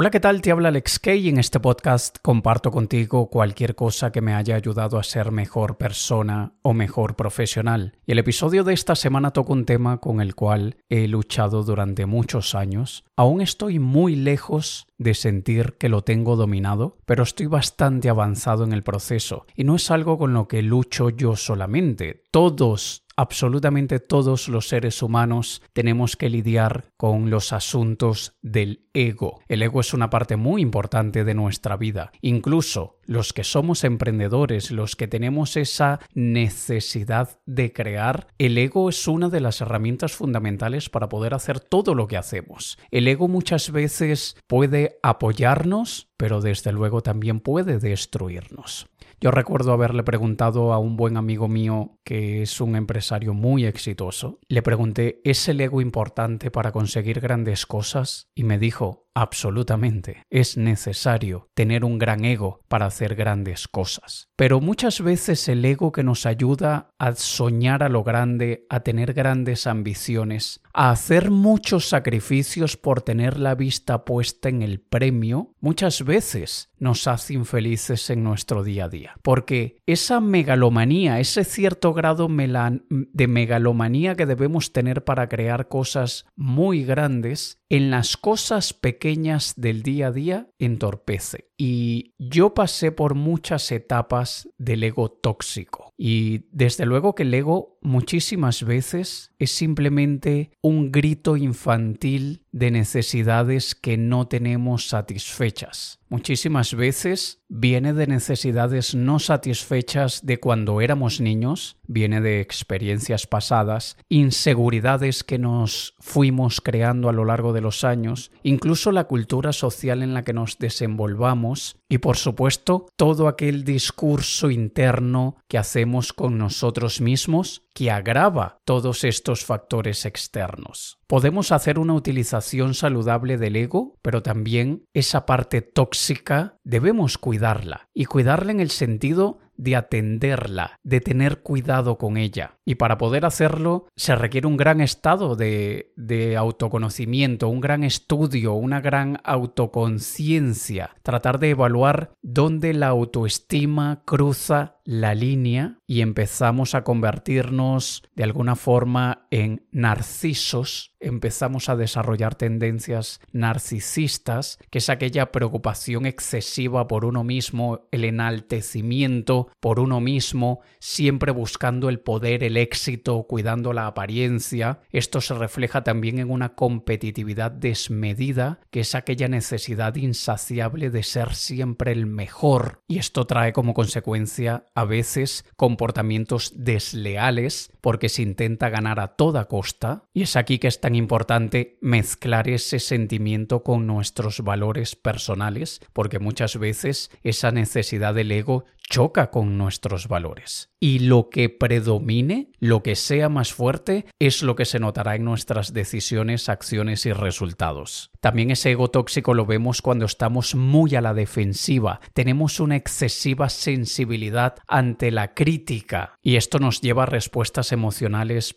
Hola, ¿qué tal? Te habla Alex Kay en este podcast comparto contigo cualquier cosa que me haya ayudado a ser mejor persona o mejor profesional. Y el episodio de esta semana toca un tema con el cual he luchado durante muchos años. Aún estoy muy lejos de sentir que lo tengo dominado, pero estoy bastante avanzado en el proceso y no es algo con lo que lucho yo solamente. Todos absolutamente todos los seres humanos tenemos que lidiar con los asuntos del ego. El ego es una parte muy importante de nuestra vida. Incluso los que somos emprendedores, los que tenemos esa necesidad de crear, el ego es una de las herramientas fundamentales para poder hacer todo lo que hacemos. El ego muchas veces puede apoyarnos, pero desde luego también puede destruirnos. Yo recuerdo haberle preguntado a un buen amigo mío que es un empresario muy exitoso. Le pregunté, ¿es el ego importante para conseguir grandes cosas? Y me dijo, Absolutamente. Es necesario tener un gran ego para hacer grandes cosas. Pero muchas veces el ego que nos ayuda a soñar a lo grande, a tener grandes ambiciones, a hacer muchos sacrificios por tener la vista puesta en el premio, muchas veces nos hace infelices en nuestro día a día. Porque esa megalomanía, ese cierto grado de megalomanía que debemos tener para crear cosas muy grandes, en las cosas pequeñas del día a día entorpece. Y yo pasé por muchas etapas del ego tóxico. Y desde luego que el ego muchísimas veces es simplemente un grito infantil de necesidades que no tenemos satisfechas. Muchísimas veces viene de necesidades no satisfechas de cuando éramos niños, viene de experiencias pasadas, inseguridades que nos fuimos creando a lo largo de los años, incluso la cultura social en la que nos desenvolvamos y por supuesto todo aquel discurso interno que hacemos con nosotros mismos que agrava todos estos factores externos. Podemos hacer una utilización saludable del ego, pero también esa parte tóxica debemos cuidarla y cuidarla en el sentido de atenderla, de tener cuidado con ella. Y para poder hacerlo se requiere un gran estado de, de autoconocimiento, un gran estudio, una gran autoconciencia, tratar de evaluar dónde la autoestima cruza la línea y empezamos a convertirnos de alguna forma en narcisos, empezamos a desarrollar tendencias narcisistas, que es aquella preocupación excesiva por uno mismo, el enaltecimiento por uno mismo, siempre buscando el poder, el éxito, cuidando la apariencia. Esto se refleja también en una competitividad desmedida, que es aquella necesidad insaciable de ser siempre el mejor, y esto trae como consecuencia a veces comportamientos desleales porque se intenta ganar a toda costa y es aquí que es tan importante mezclar ese sentimiento con nuestros valores personales porque muchas veces esa necesidad del ego choca con nuestros valores. Y lo que predomine, lo que sea más fuerte, es lo que se notará en nuestras decisiones, acciones y resultados. También ese ego tóxico lo vemos cuando estamos muy a la defensiva, tenemos una excesiva sensibilidad ante la crítica y esto nos lleva a respuestas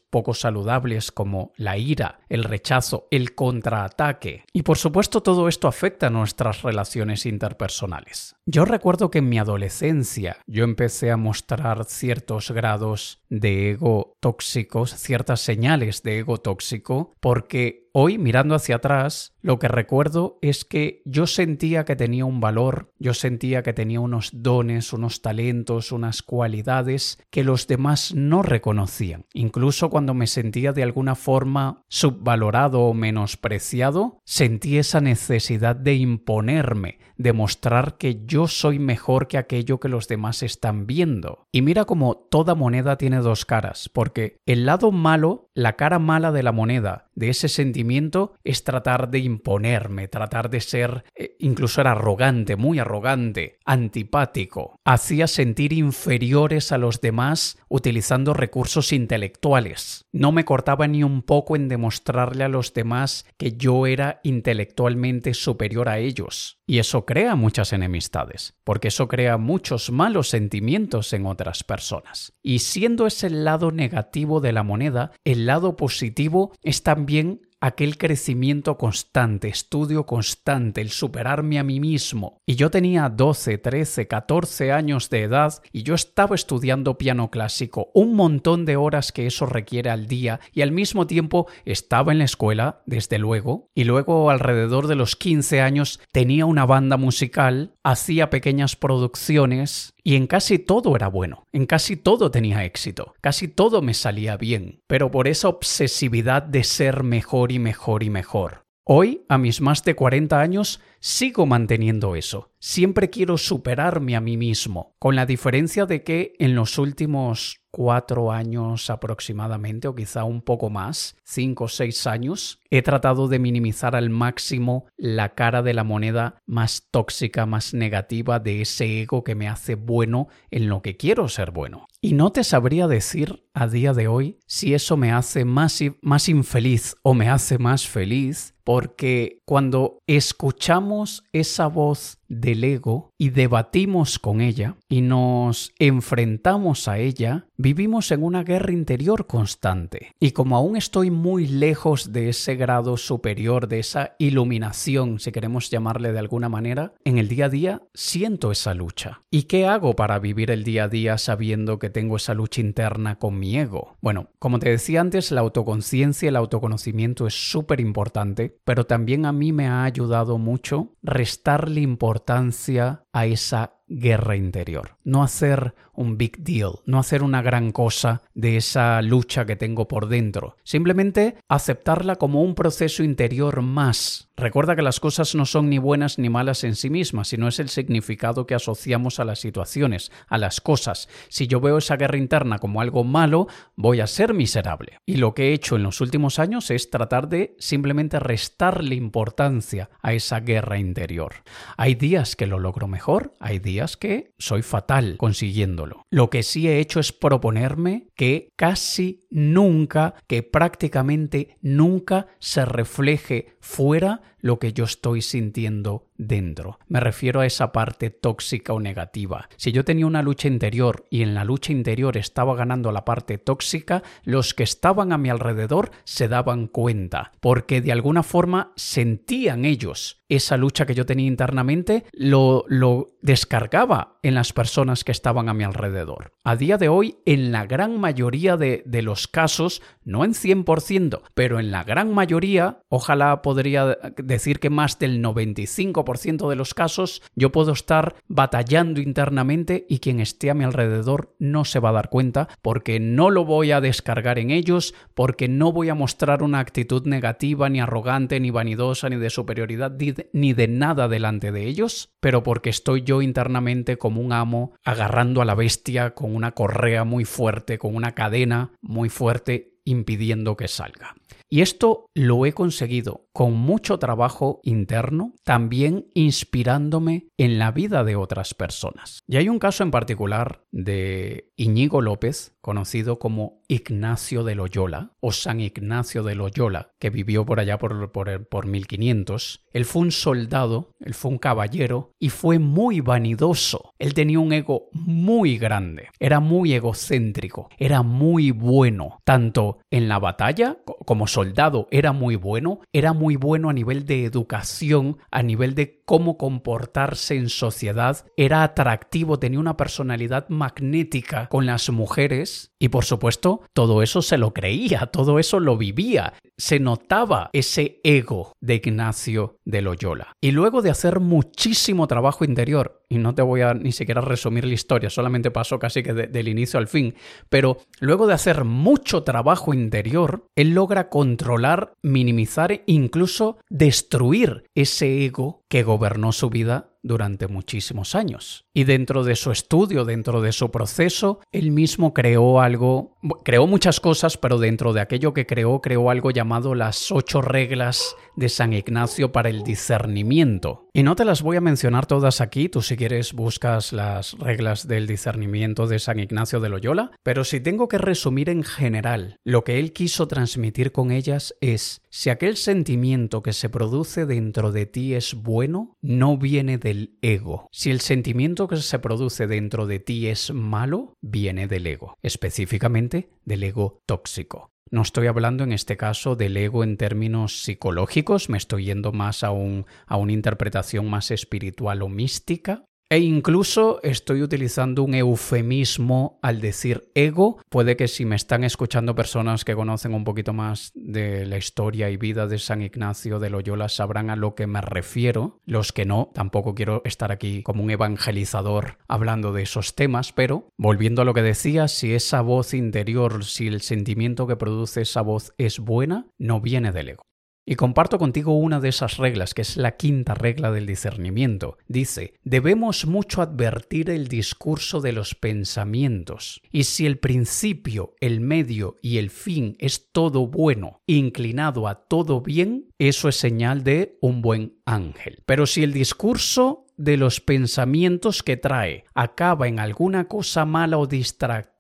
poco saludables como la ira, el rechazo, el contraataque. Y por supuesto todo esto afecta a nuestras relaciones interpersonales. Yo recuerdo que en mi adolescencia yo empecé a mostrar ciertos grados de ego tóxicos, ciertas señales de ego tóxico, porque Hoy, mirando hacia atrás, lo que recuerdo es que yo sentía que tenía un valor, yo sentía que tenía unos dones, unos talentos, unas cualidades que los demás no reconocían. Incluso cuando me sentía de alguna forma subvalorado o menospreciado, sentí esa necesidad de imponerme, de mostrar que yo soy mejor que aquello que los demás están viendo. Y mira como toda moneda tiene dos caras, porque el lado malo, la cara mala de la moneda, de ese sentimiento es tratar de imponerme, tratar de ser, eh, incluso era arrogante, muy arrogante, antipático. Hacía sentir inferiores a los demás utilizando recursos intelectuales. No me cortaba ni un poco en demostrarle a los demás que yo era intelectualmente superior a ellos. Y eso crea muchas enemistades, porque eso crea muchos malos sentimientos en otras personas. Y siendo ese el lado negativo de la moneda, el lado positivo es también aquel crecimiento constante, estudio constante, el superarme a mí mismo. Y yo tenía 12, 13, 14 años de edad y yo estaba estudiando piano clásico, un montón de horas que eso requiere al día y al mismo tiempo estaba en la escuela, desde luego, y luego alrededor de los 15 años tenía una banda musical, hacía pequeñas producciones y en casi todo era bueno, en casi todo tenía éxito, casi todo me salía bien, pero por esa obsesividad de ser mejor y mejor y mejor. Hoy, a mis más de 40 años, sigo manteniendo eso. Siempre quiero superarme a mí mismo, con la diferencia de que en los últimos cuatro años aproximadamente, o quizá un poco más, cinco o seis años, he tratado de minimizar al máximo la cara de la moneda más tóxica, más negativa de ese ego que me hace bueno en lo que quiero ser bueno. Y no te sabría decir a día de hoy si eso me hace más, más infeliz o me hace más feliz, porque cuando escuchamos esa voz del ego y debatimos con ella y nos enfrentamos a ella, vivimos en una guerra interior constante. Y como aún estoy muy lejos de ese grado superior, de esa iluminación, si queremos llamarle de alguna manera, en el día a día siento esa lucha. ¿Y qué hago para vivir el día a día sabiendo que tengo esa lucha interna con mi ego? Bueno, como te decía antes, la autoconciencia y el autoconocimiento es súper importante, pero también a mí me ha ayudado mucho restarle importancia importancia a esa guerra interior. No hacer un big deal, no hacer una gran cosa de esa lucha que tengo por dentro. Simplemente aceptarla como un proceso interior más. Recuerda que las cosas no son ni buenas ni malas en sí mismas, sino es el significado que asociamos a las situaciones, a las cosas. Si yo veo esa guerra interna como algo malo, voy a ser miserable. Y lo que he hecho en los últimos años es tratar de simplemente restarle importancia a esa guerra interior. Hay días que lo logro mejor, hay días que soy fatal consiguiéndolo. Lo que sí he hecho es proponerme que casi nunca, que prácticamente nunca se refleje fuera lo que yo estoy sintiendo dentro. Me refiero a esa parte tóxica o negativa. Si yo tenía una lucha interior y en la lucha interior estaba ganando la parte tóxica, los que estaban a mi alrededor se daban cuenta, porque de alguna forma sentían ellos esa lucha que yo tenía internamente, lo, lo descargaba en las personas que estaban a mi alrededor. A día de hoy, en la gran mayoría de, de los casos, no en 100%, pero en la gran mayoría, ojalá podría decir que más del 95% de los casos yo puedo estar batallando internamente y quien esté a mi alrededor no se va a dar cuenta porque no lo voy a descargar en ellos, porque no voy a mostrar una actitud negativa, ni arrogante, ni vanidosa, ni de superioridad, ni de nada delante de ellos, pero porque estoy yo internamente como un amo agarrando a la bestia con una correa muy fuerte, con una cadena muy fuerte impidiendo que salga. Y esto lo he conseguido con mucho trabajo interno, también inspirándome en la vida de otras personas. Y hay un caso en particular de Iñigo López, conocido como Ignacio de Loyola o San Ignacio de Loyola, que vivió por allá por, por, por 1500. Él fue un soldado, él fue un caballero y fue muy vanidoso. Él tenía un ego muy grande, era muy egocéntrico, era muy bueno, tanto en la batalla como soldado era muy bueno, era muy bueno a nivel de educación, a nivel de cómo comportarse en sociedad, era atractivo, tenía una personalidad magnética con las mujeres y por supuesto todo eso se lo creía, todo eso lo vivía, se notaba ese ego de Ignacio de Loyola. Y luego de hacer muchísimo trabajo interior, y no te voy a ni siquiera resumir la historia, solamente pasó casi que del inicio al fin, pero luego de hacer mucho trabajo interior, él logra controlar, minimizar, incluso destruir ese ego que gobernó su vida durante muchísimos años. Y dentro de su estudio, dentro de su proceso, él mismo creó algo, creó muchas cosas, pero dentro de aquello que creó, creó algo llamado las ocho reglas de San Ignacio para el discernimiento. Y no te las voy a mencionar todas aquí, tú si quieres buscas las reglas del discernimiento de San Ignacio de Loyola, pero si tengo que resumir en general, lo que él quiso transmitir con ellas es, si aquel sentimiento que se produce dentro de ti es bueno, no viene del ego. Si el sentimiento que se produce dentro de ti es malo, viene del ego, específicamente del ego tóxico. No estoy hablando en este caso del ego en términos psicológicos, me estoy yendo más a, a una interpretación más espiritual o mística. E incluso estoy utilizando un eufemismo al decir ego. Puede que si me están escuchando personas que conocen un poquito más de la historia y vida de San Ignacio de Loyola sabrán a lo que me refiero. Los que no, tampoco quiero estar aquí como un evangelizador hablando de esos temas, pero volviendo a lo que decía, si esa voz interior, si el sentimiento que produce esa voz es buena, no viene del ego. Y comparto contigo una de esas reglas, que es la quinta regla del discernimiento. Dice, debemos mucho advertir el discurso de los pensamientos, y si el principio, el medio y el fin es todo bueno, inclinado a todo bien, eso es señal de un buen ángel. Pero si el discurso de los pensamientos que trae acaba en alguna cosa mala o distractiva,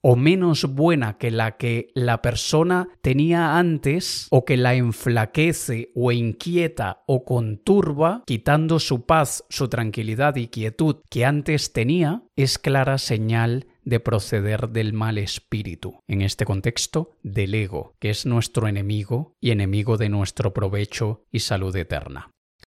o menos buena que la que la persona tenía antes o que la enflaquece o inquieta o conturba, quitando su paz, su tranquilidad y quietud que antes tenía, es clara señal de proceder del mal espíritu, en este contexto del ego, que es nuestro enemigo y enemigo de nuestro provecho y salud eterna.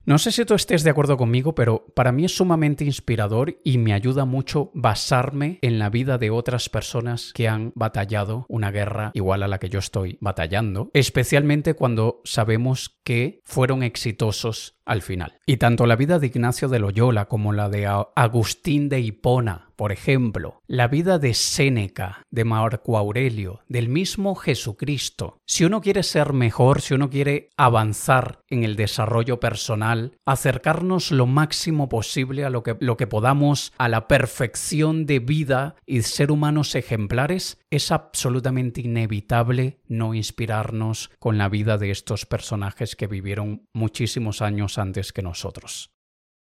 No sé si tú estés de acuerdo conmigo, pero para mí es sumamente inspirador y me ayuda mucho basarme en la vida de otras personas que han batallado una guerra igual a la que yo estoy batallando, especialmente cuando sabemos que fueron exitosos al final. Y tanto la vida de Ignacio de Loyola como la de Agustín de Hipona, por ejemplo, la vida de Séneca, de Marco Aurelio, del mismo Jesucristo. Si uno quiere ser mejor, si uno quiere avanzar en el desarrollo personal, acercarnos lo máximo posible a lo que, lo que podamos a la perfección de vida y ser humanos ejemplares, es absolutamente inevitable no inspirarnos con la vida de estos personajes que vivieron muchísimos años antes que nosotros.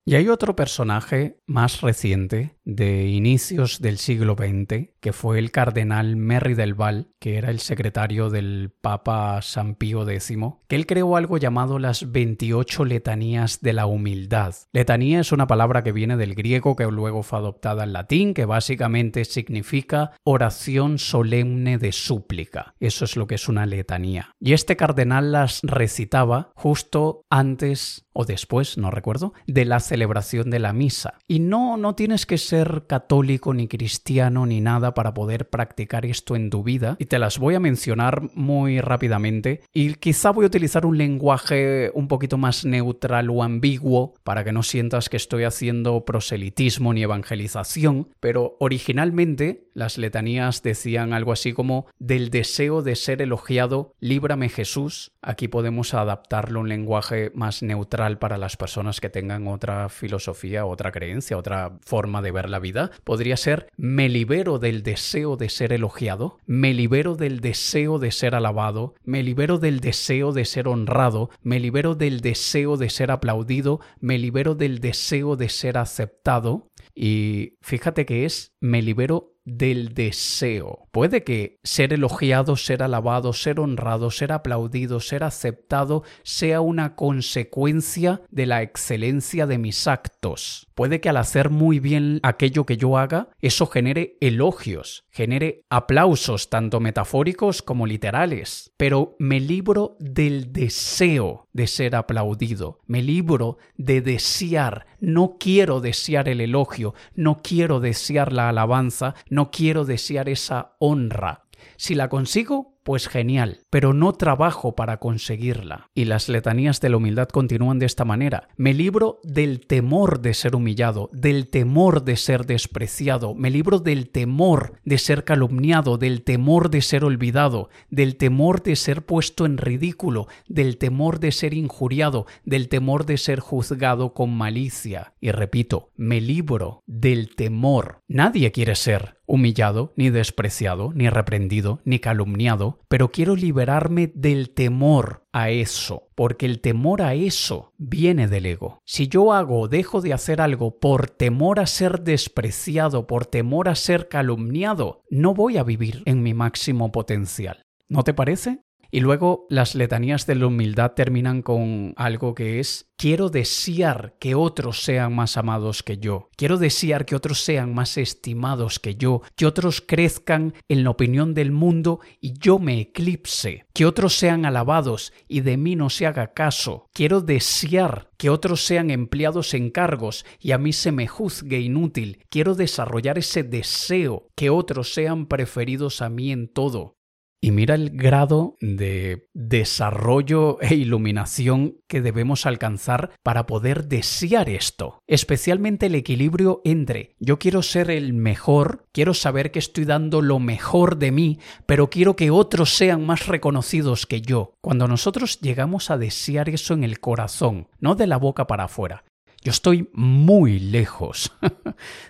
Y hay otro personaje más reciente, de inicios del siglo XX, que fue el cardenal Merry del Val, que era el secretario del Papa San Pío X, que él creó algo llamado las 28 letanías de la humildad. Letanía es una palabra que viene del griego que luego fue adoptada en latín, que básicamente significa oración solemne de súplica. Eso es lo que es una letanía. Y este cardenal las recitaba justo antes o después, no recuerdo, de la celebración de la misa. Y no, no tienes que ser católico ni cristiano ni nada para poder practicar esto en tu vida. Y te las voy a mencionar muy rápidamente. Y quizá voy a utilizar un lenguaje un poquito más neutral o ambiguo para que no sientas que estoy haciendo proselitismo ni evangelización. Pero originalmente las letanías decían algo así como del deseo de ser elogiado, líbrame Jesús. Aquí podemos adaptarlo a un lenguaje más neutral para las personas que tengan otra filosofía, otra creencia, otra forma de ver la vida, podría ser me libero del deseo de ser elogiado, me libero del deseo de ser alabado, me libero del deseo de ser honrado, me libero del deseo de ser aplaudido, me libero del deseo de ser aceptado. Y fíjate que es me libero del deseo. Puede que ser elogiado, ser alabado, ser honrado, ser aplaudido, ser aceptado sea una consecuencia de la excelencia de mis actos. Puede que al hacer muy bien aquello que yo haga, eso genere elogios, genere aplausos tanto metafóricos como literales. Pero me libro del deseo de ser aplaudido, me libro de desear, no quiero desear el elogio, no quiero desear la alabanza, no quiero desear esa honra. Si la consigo, pues genial, pero no trabajo para conseguirla. Y las letanías de la humildad continúan de esta manera. Me libro del temor de ser humillado, del temor de ser despreciado, me libro del temor de ser calumniado, del temor de ser olvidado, del temor de ser puesto en ridículo, del temor de ser injuriado, del temor de ser juzgado con malicia. Y repito, me libro del temor. Nadie quiere ser humillado, ni despreciado, ni reprendido, ni calumniado, pero quiero liberarme del temor a eso, porque el temor a eso viene del ego. Si yo hago o dejo de hacer algo por temor a ser despreciado, por temor a ser calumniado, no voy a vivir en mi máximo potencial. ¿No te parece? Y luego las letanías de la humildad terminan con algo que es quiero desear que otros sean más amados que yo, quiero desear que otros sean más estimados que yo, que otros crezcan en la opinión del mundo y yo me eclipse, que otros sean alabados y de mí no se haga caso, quiero desear que otros sean empleados en cargos y a mí se me juzgue inútil, quiero desarrollar ese deseo que otros sean preferidos a mí en todo. Y mira el grado de desarrollo e iluminación que debemos alcanzar para poder desear esto. Especialmente el equilibrio entre yo quiero ser el mejor, quiero saber que estoy dando lo mejor de mí, pero quiero que otros sean más reconocidos que yo. Cuando nosotros llegamos a desear eso en el corazón, no de la boca para afuera, yo estoy muy lejos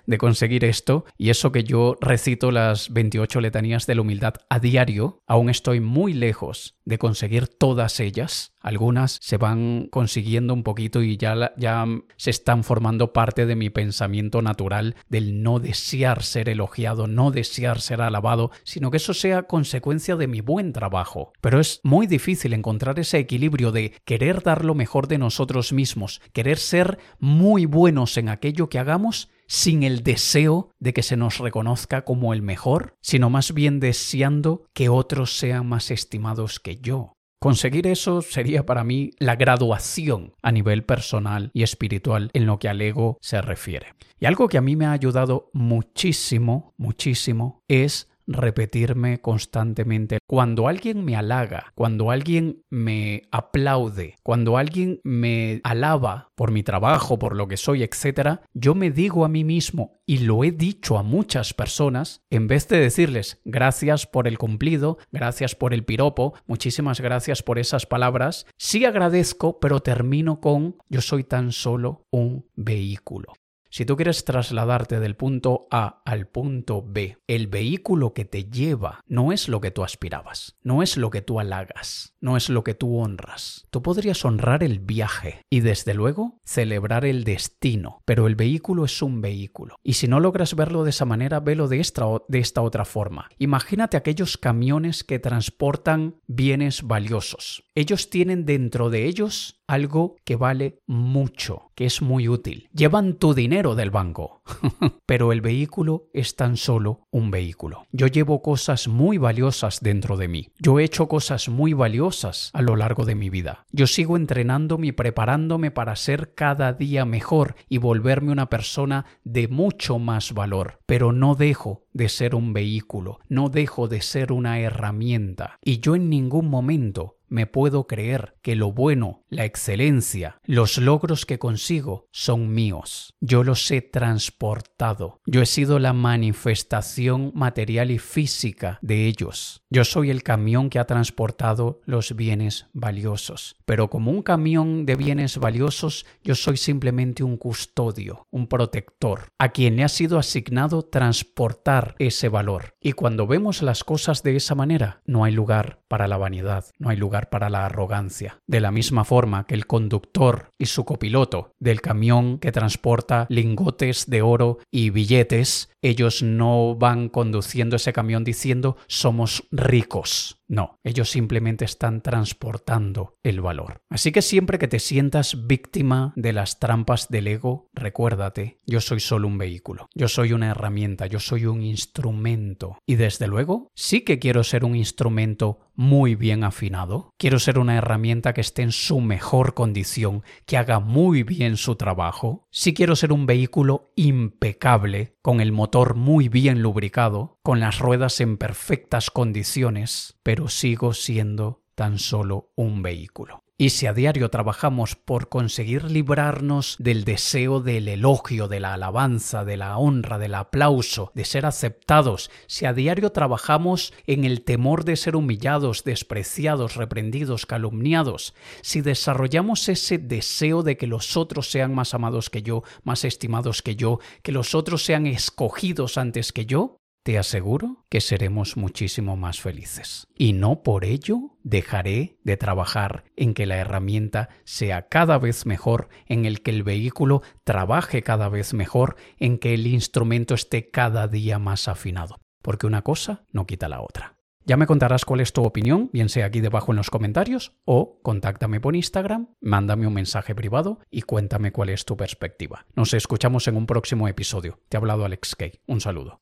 de conseguir esto y eso que yo recito las 28 letanías de la humildad a diario, aún estoy muy lejos de conseguir todas ellas. Algunas se van consiguiendo un poquito y ya, ya se están formando parte de mi pensamiento natural del no desear ser elogiado, no desear ser alabado, sino que eso sea consecuencia de mi buen trabajo. Pero es muy difícil encontrar ese equilibrio de querer dar lo mejor de nosotros mismos, querer ser muy buenos en aquello que hagamos sin el deseo de que se nos reconozca como el mejor, sino más bien deseando que otros sean más estimados que yo. Conseguir eso sería para mí la graduación a nivel personal y espiritual en lo que al ego se refiere. Y algo que a mí me ha ayudado muchísimo, muchísimo, es repetirme constantemente. Cuando alguien me halaga, cuando alguien me aplaude, cuando alguien me alaba por mi trabajo, por lo que soy, etc., yo me digo a mí mismo, y lo he dicho a muchas personas, en vez de decirles gracias por el cumplido, gracias por el piropo, muchísimas gracias por esas palabras, sí agradezco, pero termino con yo soy tan solo un vehículo. Si tú quieres trasladarte del punto A al punto B, el vehículo que te lleva no es lo que tú aspirabas, no es lo que tú halagas, no es lo que tú honras. Tú podrías honrar el viaje y desde luego celebrar el destino, pero el vehículo es un vehículo. Y si no logras verlo de esa manera, velo de esta, de esta otra forma. Imagínate aquellos camiones que transportan bienes valiosos. Ellos tienen dentro de ellos algo que vale mucho, que es muy útil. Llevan tu dinero del banco, pero el vehículo es tan solo un vehículo. Yo llevo cosas muy valiosas dentro de mí. Yo he hecho cosas muy valiosas a lo largo de mi vida. Yo sigo entrenándome y preparándome para ser cada día mejor y volverme una persona de mucho más valor, pero no dejo de ser un vehículo, no dejo de ser una herramienta. Y yo en ningún momento me puedo creer que lo bueno, la excelencia, los logros que consigo son míos. Yo los he transportado. Yo he sido la manifestación material y física de ellos. Yo soy el camión que ha transportado los bienes valiosos. Pero como un camión de bienes valiosos, yo soy simplemente un custodio, un protector, a quien le ha sido asignado transportar ese valor. Y cuando vemos las cosas de esa manera, no hay lugar para la vanidad, no hay lugar para la arrogancia. De la misma forma que el conductor y su copiloto del camión que transporta lingotes de oro y billetes, ellos no van conduciendo ese camión diciendo somos ricos. No, ellos simplemente están transportando el valor. Así que siempre que te sientas víctima de las trampas del ego, recuérdate, yo soy solo un vehículo, yo soy una herramienta, yo soy un instrumento. Y desde luego, sí que quiero ser un instrumento muy bien afinado, quiero ser una herramienta que esté en su mejor condición, que haga muy bien su trabajo, sí quiero ser un vehículo impecable, con el motor muy bien lubricado, con las ruedas en perfectas condiciones, pero sigo siendo tan solo un vehículo. Y si a diario trabajamos por conseguir librarnos del deseo del elogio, de la alabanza, de la honra, del aplauso, de ser aceptados, si a diario trabajamos en el temor de ser humillados, despreciados, reprendidos, calumniados, si desarrollamos ese deseo de que los otros sean más amados que yo, más estimados que yo, que los otros sean escogidos antes que yo, te aseguro que seremos muchísimo más felices. Y no por ello dejaré de trabajar en que la herramienta sea cada vez mejor, en el que el vehículo trabaje cada vez mejor, en que el instrumento esté cada día más afinado. Porque una cosa no quita la otra. Ya me contarás cuál es tu opinión, bien sea aquí debajo en los comentarios o contáctame por Instagram, mándame un mensaje privado y cuéntame cuál es tu perspectiva. Nos escuchamos en un próximo episodio. Te ha hablado Alex Kay. Un saludo.